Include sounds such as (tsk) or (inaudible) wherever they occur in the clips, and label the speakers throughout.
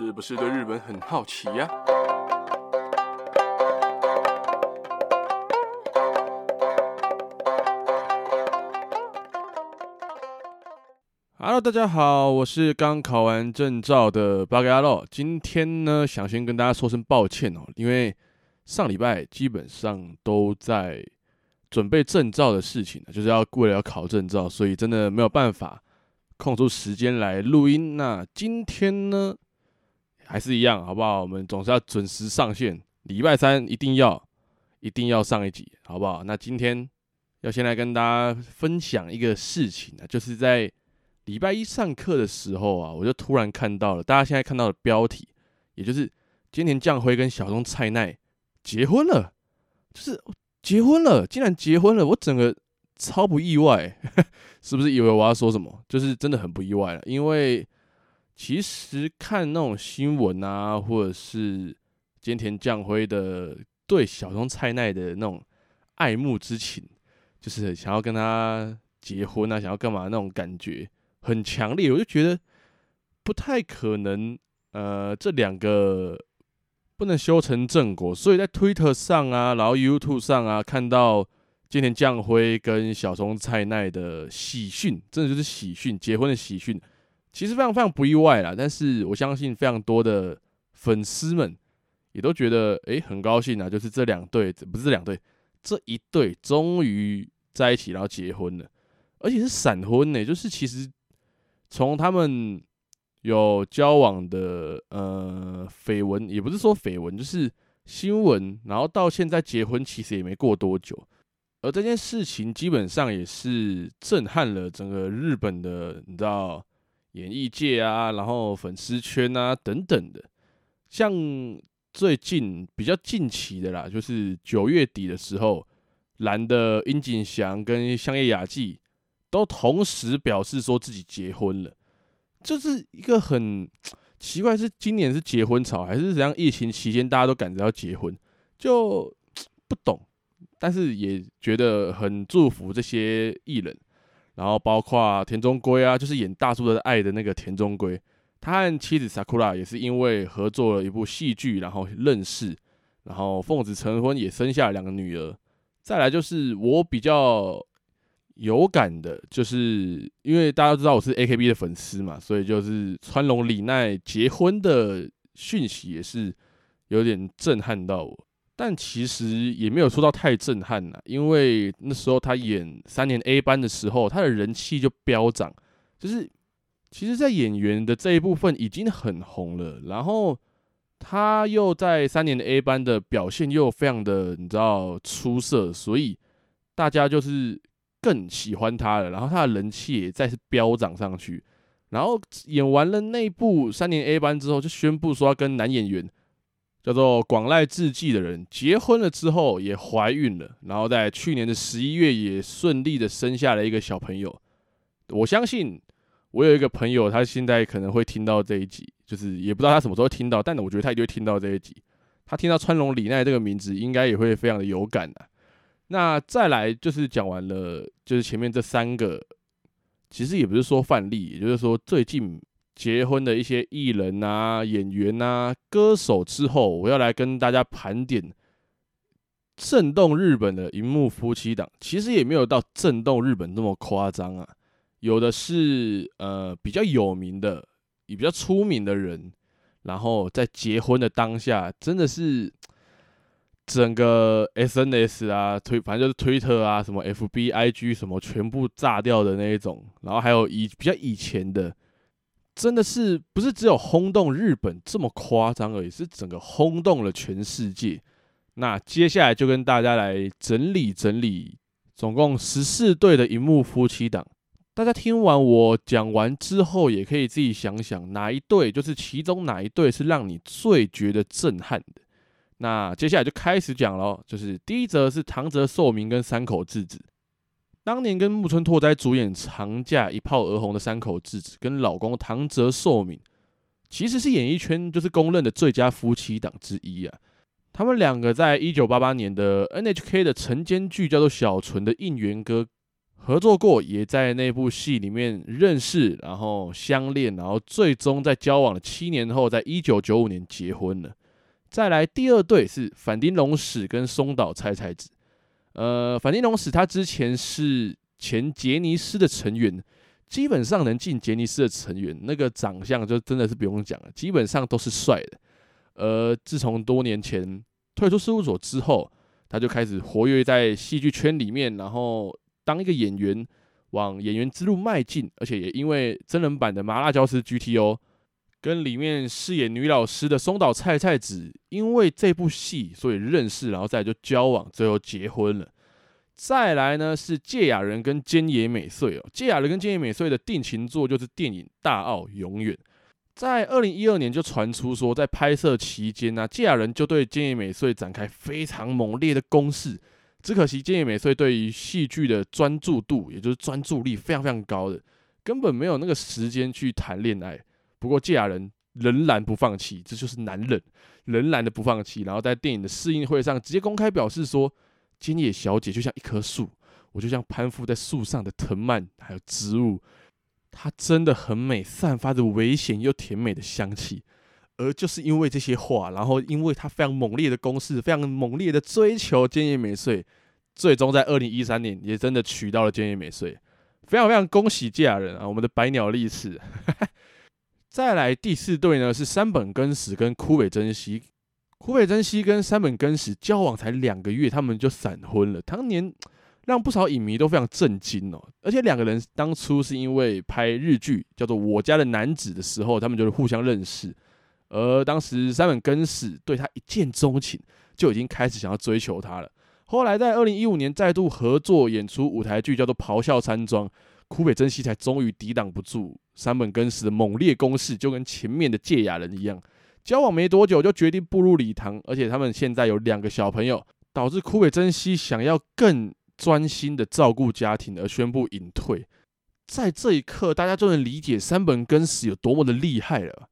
Speaker 1: 是不是对日本很好奇呀？Hello，大家好，我是刚考完证照的八嘎喽。今天呢，想先跟大家说声抱歉哦，因为上礼拜基本上都在准备证照的事情，就是要为了要考证照，所以真的没有办法。空出时间来录音，那今天呢，还是一样，好不好？我们总是要准时上线，礼拜三一定要，一定要上一集，好不好？那今天要先来跟大家分享一个事情啊，就是在礼拜一上课的时候啊，我就突然看到了大家现在看到的标题，也就是菅田将辉跟小松菜奈结婚了，就是结婚了，竟然结婚了，我整个。超不意外，(laughs) 是不是以为我要说什么？就是真的很不意外了，因为其实看那种新闻啊，或者是菅田将晖的对小松菜奈的那种爱慕之情，就是想要跟他结婚啊，想要干嘛那种感觉很强烈，我就觉得不太可能。呃，这两个不能修成正果，所以在 Twitter 上啊，然后 YouTube 上啊，看到。菅田将辉跟小松菜奈的喜讯，真的就是喜讯，结婚的喜讯，其实非常非常不意外啦。但是我相信非常多的粉丝们也都觉得，诶，很高兴啊，就是这两对，不是这两对，这一对终于在一起，然后结婚了，而且是闪婚呢。就是其实从他们有交往的呃绯闻，也不是说绯闻，就是新闻，然后到现在结婚，其实也没过多久。而这件事情基本上也是震撼了整个日本的，你知道，演艺界啊，然后粉丝圈啊等等的。像最近比较近期的啦，就是九月底的时候，岚的殷景祥跟香叶雅纪都同时表示说自己结婚了，就是一个很奇怪，是今年是结婚潮，还是怎样？疫情期间大家都赶着要结婚，就 (tsk) 不懂。但是也觉得很祝福这些艺人，然后包括田中圭啊，就是演《大叔的爱》的那个田中圭，他和妻子 Sakura 也是因为合作了一部戏剧，然后认识，然后奉子成婚，也生下了两个女儿。再来就是我比较有感的，就是因为大家都知道我是 AKB 的粉丝嘛，所以就是川龙李奈结婚的讯息也是有点震撼到我。但其实也没有说到太震撼呐，因为那时候他演三年 A 班的时候，他的人气就飙涨，就是其实，在演员的这一部分已经很红了，然后他又在三年 A 班的表现又非常的你知道出色，所以大家就是更喜欢他了，然后他的人气也再次飙涨上去，然后演完了那部三年 A 班之后，就宣布说要跟男演员。叫做广濑智纪的人结婚了之后也怀孕了，然后在去年的十一月也顺利的生下了一个小朋友。我相信我有一个朋友，他现在可能会听到这一集，就是也不知道他什么时候听到，但我觉得他一定会听到这一集。他听到川龙李奈这个名字，应该也会非常的有感的。那再来就是讲完了，就是前面这三个，其实也不是说范例，也就是说最近。结婚的一些艺人啊、演员啊、歌手之后，我要来跟大家盘点震动日本的荧幕夫妻档。其实也没有到震动日本那么夸张啊，有的是呃比较有名的、也比较出名的人，然后在结婚的当下，真的是整个 SNS 啊推，反正就是推特啊、什么 FB、IG 什么全部炸掉的那一种。然后还有以比较以前的。真的是不是只有轰动日本这么夸张而已，是整个轰动了全世界。那接下来就跟大家来整理整理，总共十四对的荧幕夫妻档。大家听完我讲完之后，也可以自己想想哪一对，就是其中哪一对是让你最觉得震撼的。那接下来就开始讲喽，就是第一则是唐泽寿明跟山口智子。当年跟木村拓哉主演《长假》一炮而红的山口智子跟老公唐泽寿敏，其实是演艺圈就是公认的最佳夫妻档之一啊。他们两个在一九八八年的 NHK 的晨间剧叫做《小纯的应援歌》合作过，也在那部戏里面认识，然后相恋，然后最终在交往了七年后，在一九九五年结婚了。再来第二对是反町隆史跟松岛菜菜子。呃，反町隆史他之前是前杰尼斯的成员，基本上能进杰尼斯的成员，那个长相就真的是不用讲了，基本上都是帅的。而自从多年前退出事务所之后，他就开始活跃在戏剧圈里面，然后当一个演员，往演员之路迈进，而且也因为真人版的《麻辣教师 GTO》。跟里面饰演女老师的松岛菜菜子，因为这部戏所以认识，然后再就交往，最后结婚了。再来呢是堺雅人跟菅野美穗哦，堺雅人跟菅野美穗的定情作就是电影《大奥永远》。在二零一二年就传出说，在拍摄期间呢，堺雅人就对菅野美穗展开非常猛烈的攻势。只可惜菅野美穗对于戏剧的专注度，也就是专注力非常非常高的，根本没有那个时间去谈恋爱。不过堺雅人仍然不放弃，这就是男人，仍然的不放弃。然后在电影的试映会上，直接公开表示说：“菅野小姐就像一棵树，我就像攀附在树上的藤蔓，还有植物，她真的很美，散发着危险又甜美的香气。”而就是因为这些话，然后因为他非常猛烈的攻势，非常猛烈的追求菅野美穗，最终在二零一三年也真的娶到了菅野美穗。非常非常恭喜堺雅人啊，我们的百鸟立志。再来第四对呢，是山本根史跟堀北真希。堀北真希跟山本根史交往才两个月，他们就闪婚了。当年让不少影迷都非常震惊哦。而且两个人当初是因为拍日剧叫做《我家的男子》的时候，他们就是互相认识。而当时山本根史对他一见钟情，就已经开始想要追求他了。后来在二零一五年再度合作演出舞台剧，叫做《咆哮山庄》。堀北真希才终于抵挡不住山本根史的猛烈攻势，就跟前面的戒雅人一样，交往没多久就决定步入礼堂，而且他们现在有两个小朋友，导致堀北真希想要更专心的照顾家庭而宣布隐退。在这一刻，大家就能理解山本根史有多么的厉害了。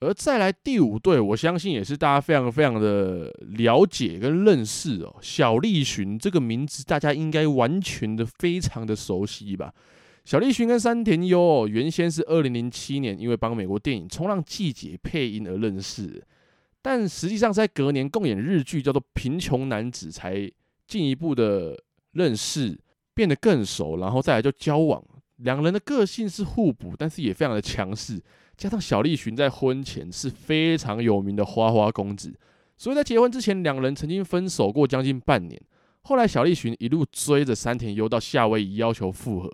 Speaker 1: 而再来第五对，我相信也是大家非常非常的了解跟认识哦，小栗旬这个名字大家应该完全的非常的熟悉吧。小栗旬跟山田优哦，原先是二零零七年因为帮美国电影《冲浪季节》配音而认识，但实际上在隔年共演日剧叫做《贫穷男子》才进一步的认识，变得更熟，然后再来就交往。两人的个性是互补，但是也非常的强势。加上小栗旬在婚前是非常有名的花花公子，所以在结婚之前，两人曾经分手过将近半年。后来小栗旬一路追着山田优到夏威夷要求复合。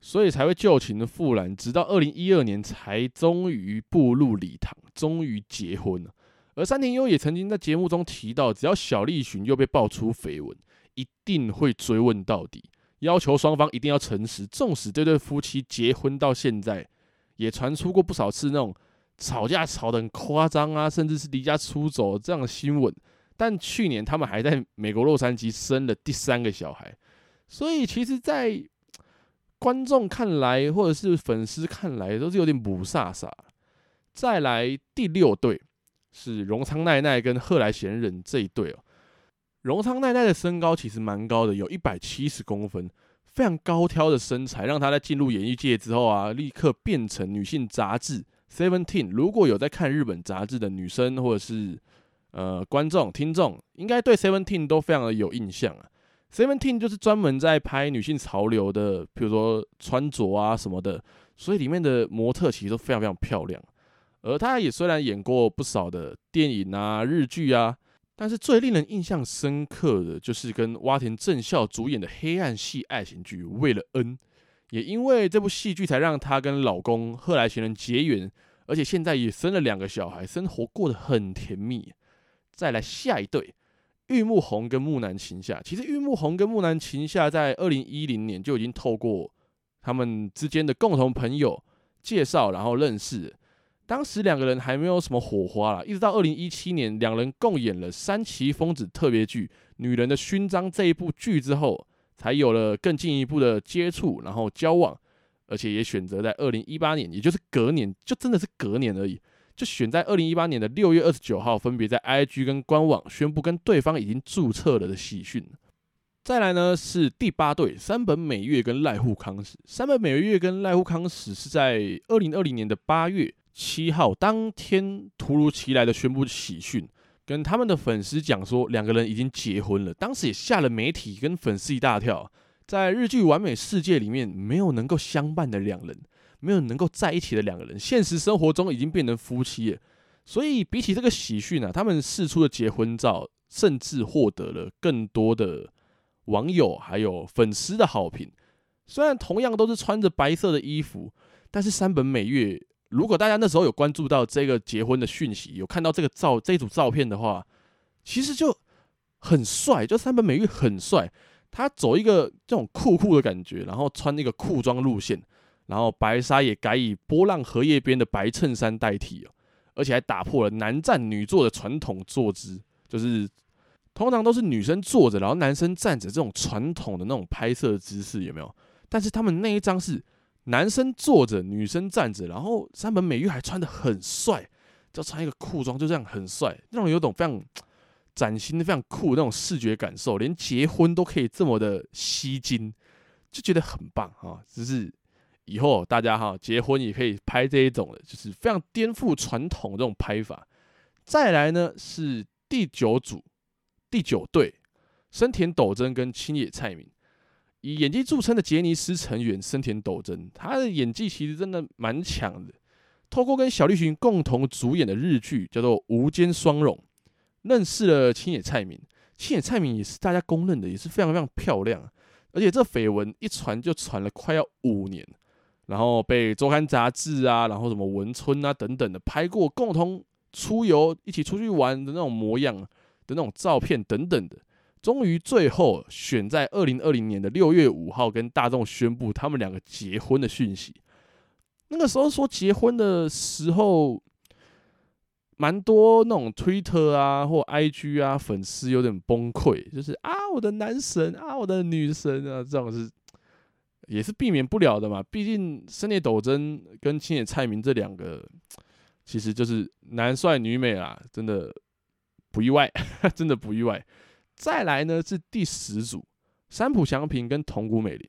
Speaker 1: 所以才会旧情的复燃，直到二零一二年才终于步入礼堂，终于结婚了。而山田优也曾经在节目中提到，只要小栗旬又被爆出绯闻，一定会追问到底，要求双方一定要诚实。纵使这对夫妻结婚到现在，也传出过不少次那种吵架吵得很夸张啊，甚至是离家出走这样的新闻。但去年他们还在美国洛杉矶生了第三个小孩，所以其实，在观众看来，或者是粉丝看来，都是有点雾煞煞。再来第六对是荣仓奈奈跟贺来贤人这一对哦。荣仓奈奈的身高其实蛮高的，有一百七十公分，非常高挑的身材，让她在进入演艺界之后啊，立刻变成女性杂志《Seventeen》。如果有在看日本杂志的女生或者是呃观众听众，应该对《Seventeen》都非常的有印象啊。Seventeen 就是专门在拍女性潮流的，比如说穿着啊什么的，所以里面的模特其实都非常非常漂亮。而她也虽然演过不少的电影啊、日剧啊，但是最令人印象深刻的就是跟洼田正孝主演的黑暗系爱情剧《为了恩》，也因为这部戏剧才让她跟老公贺来贤人结缘，而且现在也生了两个小孩，生活过得很甜蜜。再来下一对。玉木宏跟木南晴夏，其实玉木宏跟木南晴夏在二零一零年就已经透过他们之间的共同朋友介绍，然后认识。当时两个人还没有什么火花啦，一直到二零一七年，两人共演了三崎疯子特别剧《女人的勋章》这一部剧之后，才有了更进一步的接触，然后交往，而且也选择在二零一八年，也就是隔年，就真的是隔年而已。就选在二零一八年的六月二十九号，分别在 IG 跟官网宣布跟对方已经注册了的喜讯。再来呢是第八对山本美月跟濑户康史。山本美月跟濑户康史是在二零二零年的八月七号当天突如其来的宣布喜讯，跟他们的粉丝讲说两个人已经结婚了。当时也吓了媒体跟粉丝一大跳。在日剧完美世界里面，没有能够相伴的两人，没有能够在一起的两个人，现实生活中已经变成夫妻了。所以比起这个喜讯啊，他们释出的结婚照，甚至获得了更多的网友还有粉丝的好评。虽然同样都是穿着白色的衣服，但是山本美月，如果大家那时候有关注到这个结婚的讯息，有看到这个照这组照片的话，其实就很帅，就山本美月很帅。他走一个这种酷酷的感觉，然后穿那个裤装路线，然后白纱也改以波浪荷叶边的白衬衫代替哦，而且还打破了男站女坐的传统坐姿，就是通常都是女生坐着，然后男生站着这种传统的那种拍摄姿势有没有？但是他们那一张是男生坐着，女生站着，然后山本美玉还穿的很帅，就穿一个裤装就这样很帅，那种有种非常。崭新的非常酷的那种视觉感受，连结婚都可以这么的吸睛，就觉得很棒啊。只是以后大家哈结婚也可以拍这一种的，就是非常颠覆传统这种拍法。再来呢是第九组第九对生田斗真跟青野菜名，以演技著称的杰尼斯成员生田斗真，他的演技其实真的蛮强的。透过跟小栗旬共同主演的日剧叫做《无间双龙》。认识了青野菜名，青野菜名也是大家公认的，也是非常非常漂亮。而且这绯闻一传就传了快要五年，然后被周刊杂志啊，然后什么文春啊等等的拍过共同出游、一起出去玩的那种模样的那种照片等等的，终于最后选在二零二零年的六月五号跟大众宣布他们两个结婚的讯息。那个时候说结婚的时候。蛮多那种推特啊或 IG 啊，粉丝有点崩溃，就是啊我的男神啊我的女神啊，这种是也是避免不了的嘛。毕竟深田斗真跟青野菜名这两个，其实就是男帅女美啦，真的不意外，(laughs) 真的不意外。再来呢是第十组，三浦翔平跟桐谷美玲。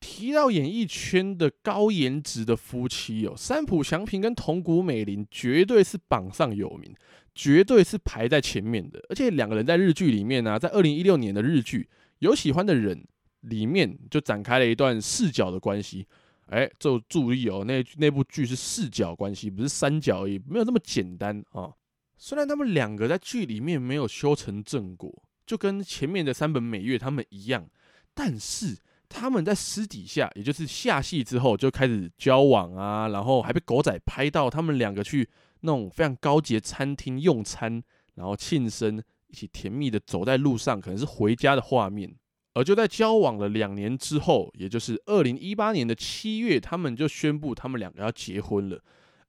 Speaker 1: 提到演艺圈的高颜值的夫妻哦，三浦翔平跟桐谷美玲绝对是榜上有名，绝对是排在前面的。而且两个人在日剧里面呢、在二零一六年的日剧《有喜欢的人》里面就展开了一段视角的关系。哎，就注意哦，那那部剧是视角关系，不是三角而已，没有那么简单啊。虽然他们两个在剧里面没有修成正果，就跟前面的三本美月他们一样，但是。他们在私底下，也就是下戏之后就开始交往啊，然后还被狗仔拍到他们两个去那种非常高级的餐厅用餐，然后庆生，一起甜蜜的走在路上，可能是回家的画面。而就在交往了两年之后，也就是二零一八年的七月，他们就宣布他们两个要结婚了，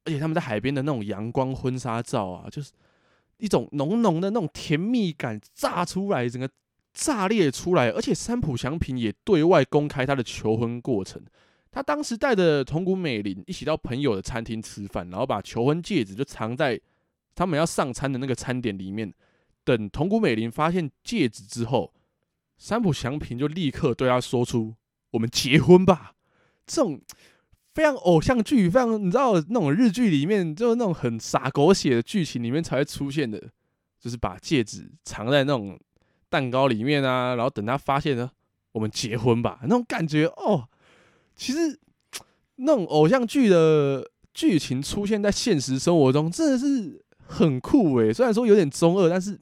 Speaker 1: 而且他们在海边的那种阳光婚纱照啊，就是一种浓浓的那种甜蜜感炸出来，整个。炸裂出来，而且三浦翔平也对外公开他的求婚过程。他当时带着桐谷美玲一起到朋友的餐厅吃饭，然后把求婚戒指就藏在他们要上餐的那个餐点里面。等桐谷美玲发现戒指之后，三浦翔平就立刻对他说出：“我们结婚吧。”这种非常偶像剧，非常你知道那种日剧里面就是那种很洒狗血的剧情里面才会出现的，就是把戒指藏在那种。蛋糕里面啊，然后等他发现呢，我们结婚吧，那种感觉哦，其实 (tsk) 那种偶像剧的剧情出现在现实生活中，真的是很酷诶。虽然说有点中二，但是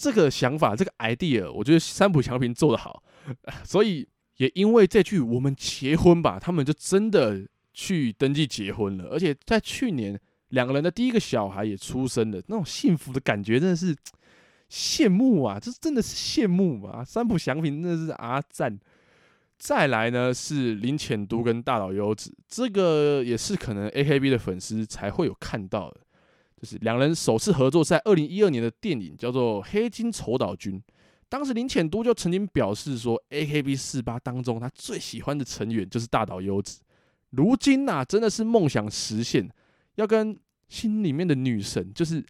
Speaker 1: 这个想法，这个 idea，我觉得三浦翔平做得好，(laughs) 所以也因为这句“我们结婚吧”，他们就真的去登记结婚了，而且在去年两个人的第一个小孩也出生了，那种幸福的感觉真的是。(tsk) 羡慕啊，这真的是羡慕啊！三浦翔平真的是啊赞。再来呢是林浅都跟大岛优子，这个也是可能 AKB 的粉丝才会有看到的，就是两人首次合作在二零一二年的电影叫做《黑金丑岛君》。当时林遣都就曾经表示说，AKB 四八当中他最喜欢的成员就是大岛优子。如今呐、啊，真的是梦想实现，要跟心里面的女神，就是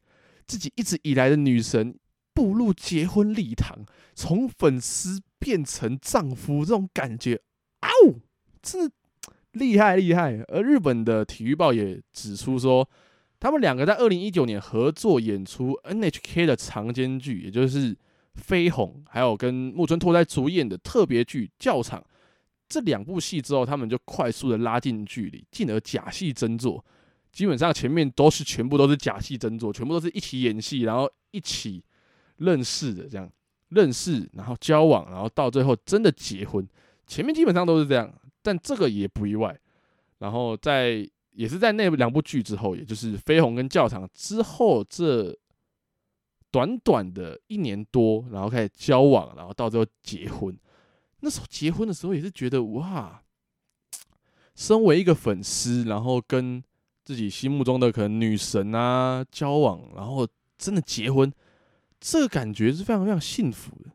Speaker 1: 自己一直以来的女神。步入结婚礼堂，从粉丝变成丈夫这种感觉，啊呜，真的 (tsk) 厉害厉害。而日本的体育报也指出说，他们两个在二零一九年合作演出 NHK 的长间剧，也就是《绯红》，还有跟木村拓哉主演的特别剧《教场》这两部戏之后，他们就快速的拉近距离，进而假戏真做。基本上前面都是全部都是假戏真做，全部都是一起演戏，然后一起认识的这样，认识然后交往，然后到最后真的结婚。前面基本上都是这样，但这个也不意外。然后在也是在那两部剧之后，也就是《绯红》跟《教场》之后，这短短的一年多，然后开始交往，然后到最后结婚。那时候结婚的时候也是觉得哇，身为一个粉丝，然后跟自己心目中的可能女神啊交往，然后真的结婚，这个感觉是非常非常幸福的，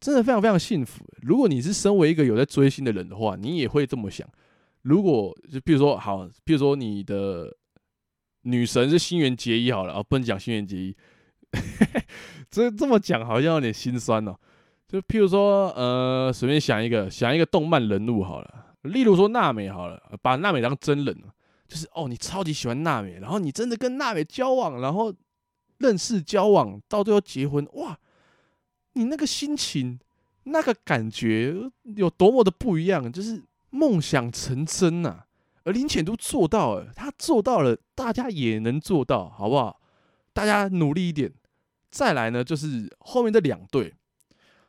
Speaker 1: 真的非常非常幸福。如果你是身为一个有在追星的人的话，你也会这么想。如果就比如说好，比如说你的女神是新垣结衣好了，啊，不能讲新垣结衣，(laughs) 这这么讲好像有点心酸哦。就譬如说，呃，随便想一个，想一个动漫人物好了，例如说娜美好了，把娜美当真人。就是哦，你超级喜欢娜美，然后你真的跟娜美交往，然后认识交往，到最后结婚，哇，你那个心情，那个感觉有多么的不一样，就是梦想成真呐、啊。而林浅都做到了，他做到了，大家也能做到，好不好？大家努力一点。再来呢，就是后面这两队，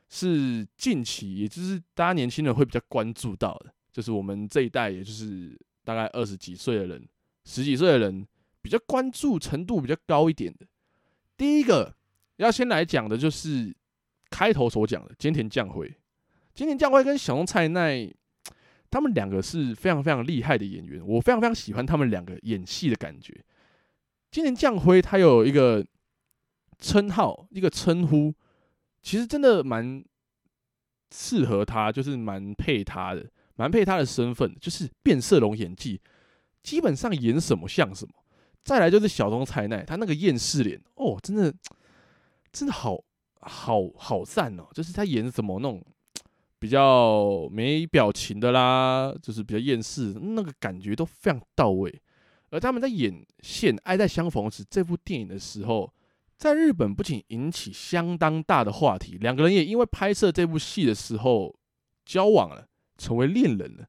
Speaker 1: 是近期，也就是大家年轻人会比较关注到的，就是我们这一代，也就是。大概二十几岁的人，十几岁的人比较关注程度比较高一点的。第一个要先来讲的就是开头所讲的菅田将晖。菅田将晖跟小松菜奈，他们两个是非常非常厉害的演员，我非常非常喜欢他们两个演戏的感觉。今年将晖他有一个称号，一个称呼，其实真的蛮适合他，就是蛮配他的。蛮配他的身份，就是变色龙演技，基本上演什么像什么。再来就是小松菜奈，他那个厌世脸，哦，真的，真的好好好赞哦！就是他演什么那种比较没表情的啦，就是比较厌世，那个感觉都非常到位。而他们在演《现爱在相逢时》这部电影的时候，在日本不仅引起相当大的话题，两个人也因为拍摄这部戏的时候交往了。成为恋人了，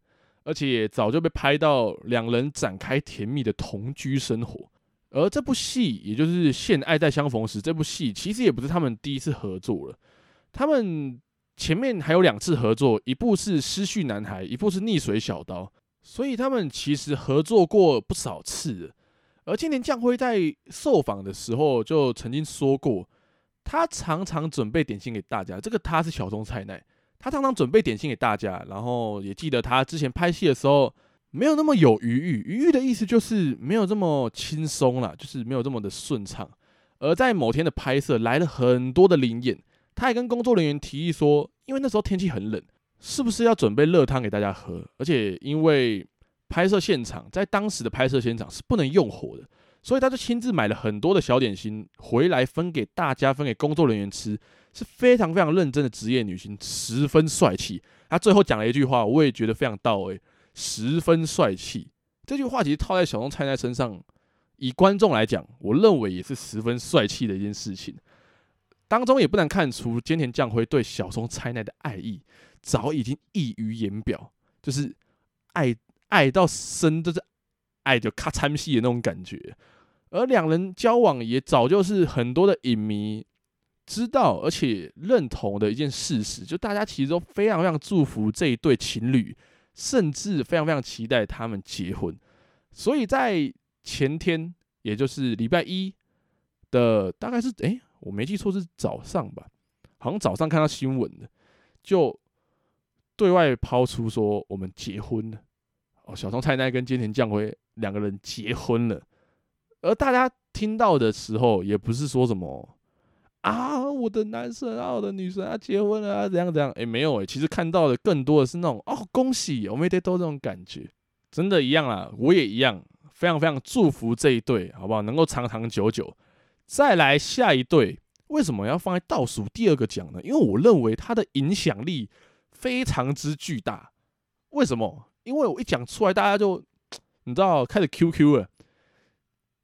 Speaker 1: 而且也早就被拍到两人展开甜蜜的同居生活。而这部戏，也就是《现爱在相逢时》这部戏，其实也不是他们第一次合作了。他们前面还有两次合作，一部是《失序男孩》，一部是《逆水小刀》，所以他们其实合作过不少次了。而今年将辉在受访的时候就曾经说过，他常常准备点心给大家。这个他是小松菜奈。他常常准备点心给大家，然后也记得他之前拍戏的时候没有那么有余裕，余裕的意思就是没有这么轻松啦，就是没有这么的顺畅。而在某天的拍摄来了很多的临演，他还跟工作人员提议说，因为那时候天气很冷，是不是要准备热汤给大家喝？而且因为拍摄现场在当时的拍摄现场是不能用火的，所以他就亲自买了很多的小点心回来分给大家，分给工作人员吃。是非常非常认真的职业女性，十分帅气。他最后讲了一句话，我也觉得非常到位，十分帅气。这句话其实套在小松菜奈身上，以观众来讲，我认为也是十分帅气的一件事情。当中也不难看出菅田将晖对小松菜奈的爱意，早已经溢于言表，就是爱爱到深，就是爱就咔参戏的那种感觉。而两人交往也早就是很多的影迷。知道而且认同的一件事实，就大家其实都非常非常祝福这一对情侣，甚至非常非常期待他们结婚。所以在前天，也就是礼拜一的，大概是诶、欸，我没记错是早上吧，好像早上看到新闻的，就对外抛出说我们结婚了。哦，小松菜奈跟菅田将晖两个人结婚了，而大家听到的时候，也不是说什么。啊，我的男神啊，我的女神啊，结婚了啊，怎样怎样？诶，没有诶，其实看到的更多的是那种哦，恭喜，我们得都这种感觉，真的一样啦，我也一样，非常非常祝福这一对，好不好？能够长长久久。再来下一对，为什么要放在倒数第二个讲呢？因为我认为它的影响力非常之巨大。为什么？因为我一讲出来，大家就你知道开始 QQ 了，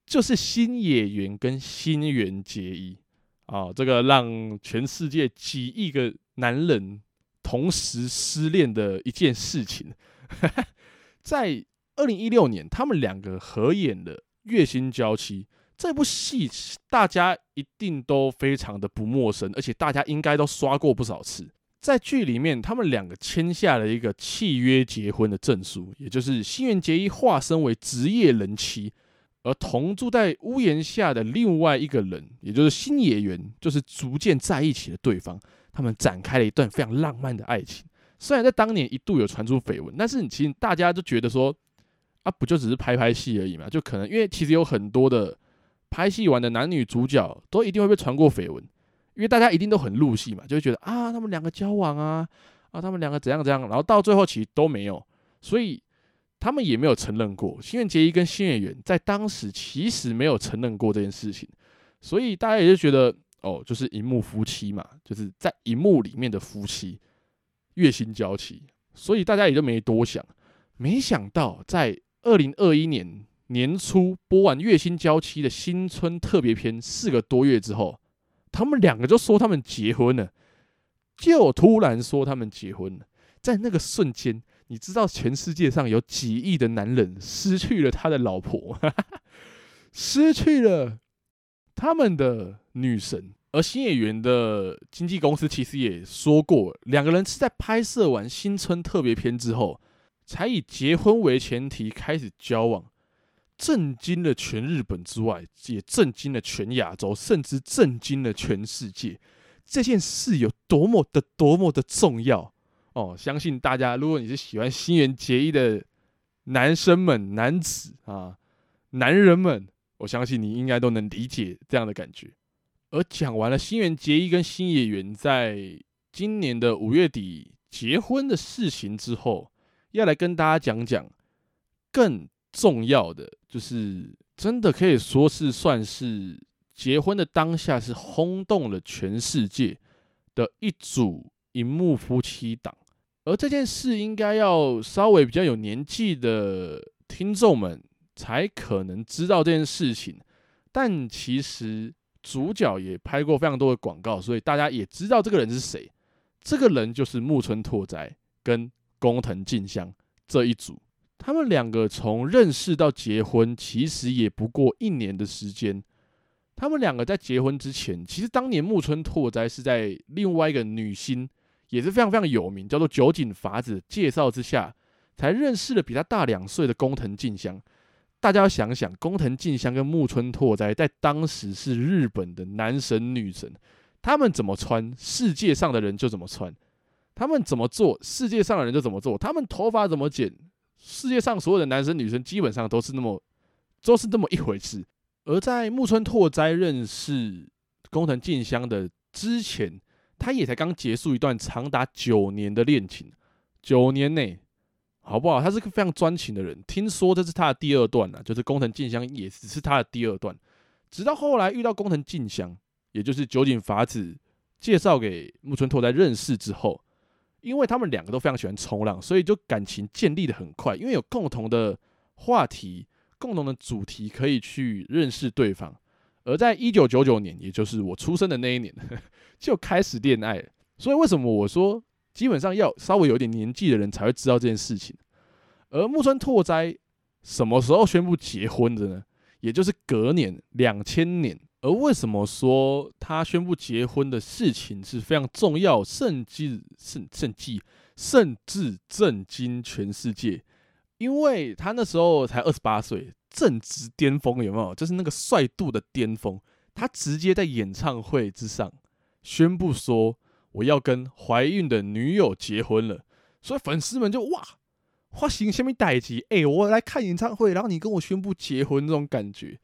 Speaker 1: 就是新野源跟新垣结衣啊，这个让全世界几亿个男人同时失恋的一件事情。(laughs) 在二零一六年，他们两个合演了《月薪娇妻》。这部戏大家一定都非常的不陌生，而且大家应该都刷过不少次。在剧里面，他们两个签下了一个契约结婚的证书，也就是新垣结衣化身为职业人妻，而同住在屋檐下的另外一个人，也就是新野原，就是逐渐在一起的对方。他们展开了一段非常浪漫的爱情。虽然在当年一度有传出绯闻，但是其实大家都觉得说，啊，不就只是拍拍戏而已嘛？就可能因为其实有很多的。拍戏完的男女主角都一定会被传过绯闻，因为大家一定都很入戏嘛，就会觉得啊，他们两个交往啊，啊，他们两个怎样怎样，然后到最后其实都没有，所以他们也没有承认过。新垣结衣跟星野源在当时其实没有承认过这件事情，所以大家也就觉得哦，就是荧幕夫妻嘛，就是在荧幕里面的夫妻，月薪娇妻，所以大家也就没多想。没想到在二零二一年。年初播完《月薪娇妻》的新春特别篇，四个多月之后，他们两个就说他们结婚了，就突然说他们结婚了。在那个瞬间，你知道全世界上有几亿的男人失去了他的老婆，失去了他们的女神。而新演员的经纪公司其实也说过，两个人是在拍摄完新春特别篇之后，才以结婚为前提开始交往。震惊了全日本之外，也震惊了全亚洲，甚至震惊了全世界。这件事有多么的多么的重要哦！相信大家，如果你是喜欢新垣结衣的男生们、男子啊、男人们，我相信你应该都能理解这样的感觉。而讲完了新垣结衣跟星野源在今年的五月底结婚的事情之后，要来跟大家讲讲更。重要的就是，真的可以说是算是结婚的当下是轰动了全世界的一组荧幕夫妻档，而这件事应该要稍微比较有年纪的听众们才可能知道这件事情，但其实主角也拍过非常多的广告，所以大家也知道这个人是谁。这个人就是木村拓哉跟工藤静香这一组。他们两个从认识到结婚，其实也不过一年的时间。他们两个在结婚之前，其实当年木村拓哉是在另外一个女星，也是非常非常有名，叫做酒井法子介绍之下，才认识了比他大两岁的工藤静香。大家要想想，工藤静香跟木村拓哉在当时是日本的男神女神，他们怎么穿，世界上的人就怎么穿；他们怎么做，世界上的人就怎么做；他们头发怎么剪。世界上所有的男生女生基本上都是那么，都是那么一回事。而在木村拓哉认识工藤静香的之前，他也才刚结束一段长达九年的恋情。九年内，好不好？他是个非常专情的人。听说这是他的第二段了，就是工藤静香也只是他的第二段。直到后来遇到工藤静香，也就是酒井法子介绍给木村拓哉认识之后。因为他们两个都非常喜欢冲浪，所以就感情建立的很快。因为有共同的话题、共同的主题可以去认识对方。而在一九九九年，也就是我出生的那一年，(laughs) 就开始恋爱。所以为什么我说基本上要稍微有点年纪的人才会知道这件事情？而木村拓哉什么时候宣布结婚的呢？也就是隔年两千年。而为什么说他宣布结婚的事情是非常重要，甚至甚甚至甚至震惊全世界？因为他那时候才二十八岁，正值巅峰，有没有？就是那个帅度的巅峰。他直接在演唱会之上宣布说：“我要跟怀孕的女友结婚了。”所以粉丝们就哇，发行下面代志？哎，我来看演唱会，然后你跟我宣布结婚，这种感觉。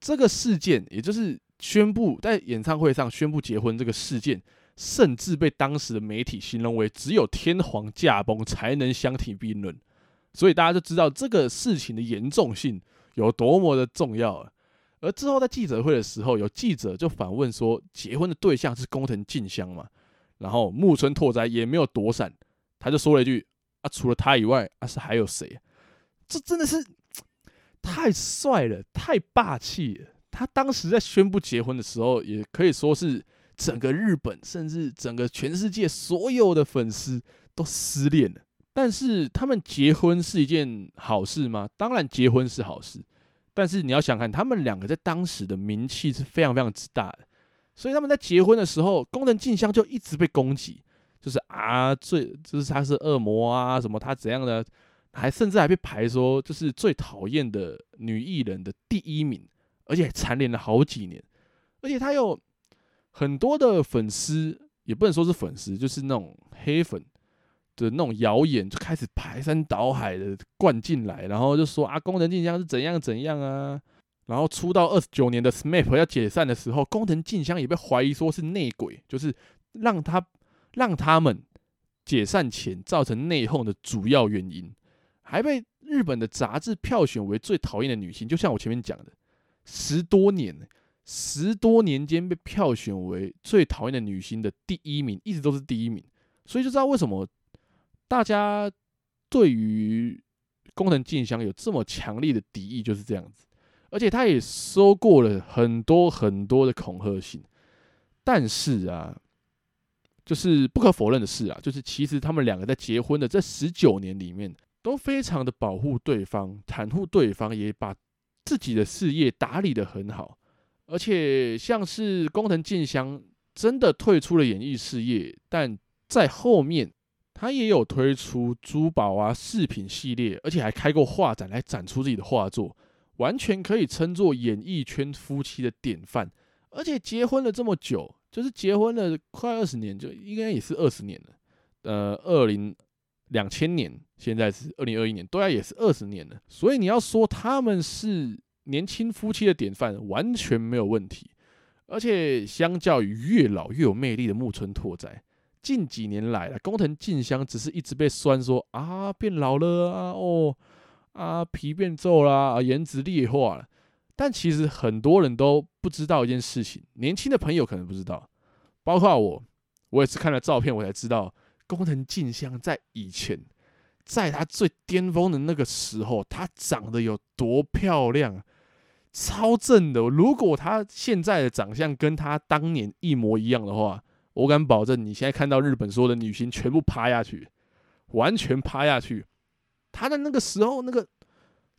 Speaker 1: 这个事件，也就是宣布在演唱会上宣布结婚这个事件，甚至被当时的媒体形容为只有天皇驾崩才能相提并论，所以大家就知道这个事情的严重性有多么的重要了。而之后在记者会的时候，有记者就反问说：“结婚的对象是工藤静香嘛？”然后木村拓哉也没有躲闪，他就说了一句：“啊，除了他以外，啊是还有谁？”这真的是太帅了，太霸气了。他当时在宣布结婚的时候，也可以说是整个日本，甚至整个全世界所有的粉丝都失恋了。但是他们结婚是一件好事吗？当然，结婚是好事。但是你要想看，他们两个在当时的名气是非常非常之大的，所以他们在结婚的时候，宫藤静香就一直被攻击，就是啊，最就是他是恶魔啊，什么他怎样的，还甚至还被排说就是最讨厌的女艺人的第一名，而且蝉联了好几年，而且他有很多的粉丝，也不能说是粉丝，就是那种黑粉。的那种谣言就开始排山倒海的灌进来，然后就说啊，宫藤静香是怎样怎样啊，然后出道二十九年的 SMAP 要解散的时候，宫藤静香也被怀疑说是内鬼，就是让他让他们解散前造成内讧的主要原因，还被日本的杂志票选为最讨厌的女星，就像我前面讲的，十多年，十多年间被票选为最讨厌的女星的第一名，一直都是第一名，所以就知道为什么。大家对于宫藤静香有这么强烈的敌意，就是这样子。而且他也收过了很多很多的恐吓信。但是啊，就是不可否认的是啊，就是其实他们两个在结婚的这十九年里面，都非常的保护对方，袒护对方，也把自己的事业打理得很好。而且像是工藤静香真的退出了演艺事业，但在后面。他也有推出珠宝啊饰品系列，而且还开过画展来展出自己的画作，完全可以称作演艺圈夫妻的典范。而且结婚了这么久，就是结婚了快二十年，就应该也是二十年了。呃，二零两千年，现在是二零二一年，都要也是二十年了。所以你要说他们是年轻夫妻的典范，完全没有问题。而且相较于越老越有魅力的木村拓哉。近几年来了，工藤静香只是一直被酸说啊变老了啊哦啊皮变皱啦，啊颜值劣化了。但其实很多人都不知道一件事情，年轻的朋友可能不知道，包括我，我也是看了照片我才知道，工藤静香在以前，在她最巅峰的那个时候，她长得有多漂亮，超正的。如果她现在的长相跟她当年一模一样的话。我敢保证，你现在看到日本所有的女星全部趴下去，完全趴下去。她的那个时候，那个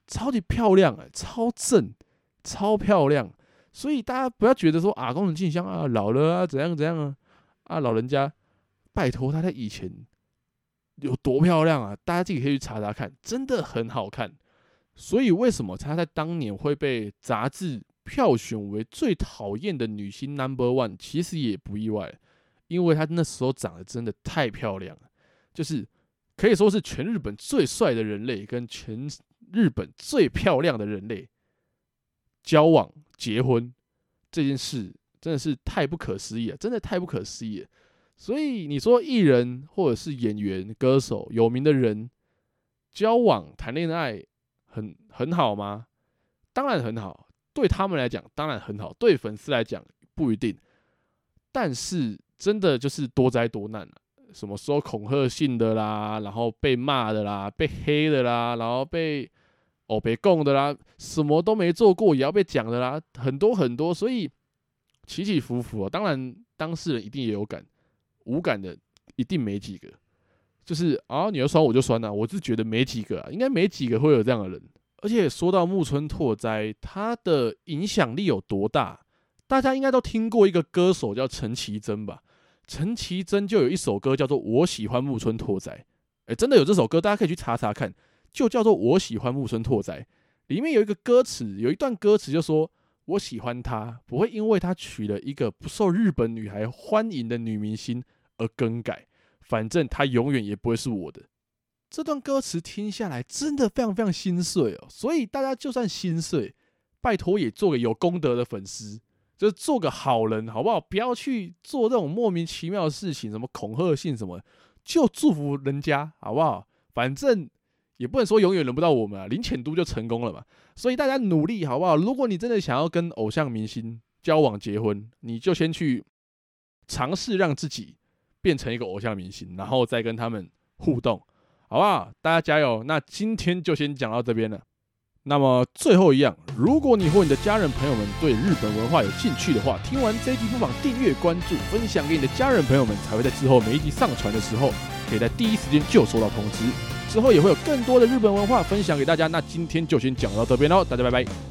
Speaker 1: 超级漂亮哎，超正，超漂亮。所以大家不要觉得说啊，宫藤静香啊老了啊怎样怎样啊啊老人家，拜托她在以前有多漂亮啊！大家自己可以去查查看，真的很好看。所以为什么她在当年会被杂志票选为最讨厌的女星 Number One，其实也不意外。因为他那时候长得真的太漂亮了，就是可以说是全日本最帅的人类跟全日本最漂亮的人类交往结婚这件事，真的是太不可思议了，真的太不可思议了。所以你说艺人或者是演员、歌手、有名的人交往谈恋爱很很好吗？当然很好，对他们来讲当然很好，对粉丝来讲不一定，但是。真的就是多灾多难了，什么说恐吓性的啦，然后被骂的啦，被黑的啦，然后被哦被供的啦，什么都没做过也要被讲的啦，很多很多，所以起起伏伏啊。当然当事人一定也有感，无感的一定没几个。就是啊，你要酸我就酸啊，我是觉得没几个啊，应该没几个会有这样的人。而且说到木村拓哉，他的影响力有多大？大家应该都听过一个歌手叫陈绮贞吧？陈绮贞就有一首歌叫做《我喜欢木村拓哉》，哎，真的有这首歌，大家可以去查查看，就叫做《我喜欢木村拓哉》。里面有一个歌词，有一段歌词就说：“我喜欢他，不会因为他娶了一个不受日本女孩欢迎的女明星而更改，反正他永远也不会是我的。”这段歌词听下来，真的非常非常心碎哦。所以大家就算心碎，拜托也做个有功德的粉丝。就做个好人，好不好？不要去做这种莫名其妙的事情，什么恐吓信什么，就祝福人家，好不好？反正也不能说永远轮不到我们啊，林浅都就成功了嘛。所以大家努力好不好？如果你真的想要跟偶像明星交往结婚，你就先去尝试让自己变成一个偶像明星，然后再跟他们互动，好不好？大家加油！那今天就先讲到这边了。那么最后一样，如果你或你的家人朋友们对日本文化有兴趣的话，听完这一集不妨订阅、关注、分享给你的家人朋友们，才会在之后每一集上传的时候，可以在第一时间就收到通知。之后也会有更多的日本文化分享给大家。那今天就先讲到这边喽，大家拜拜。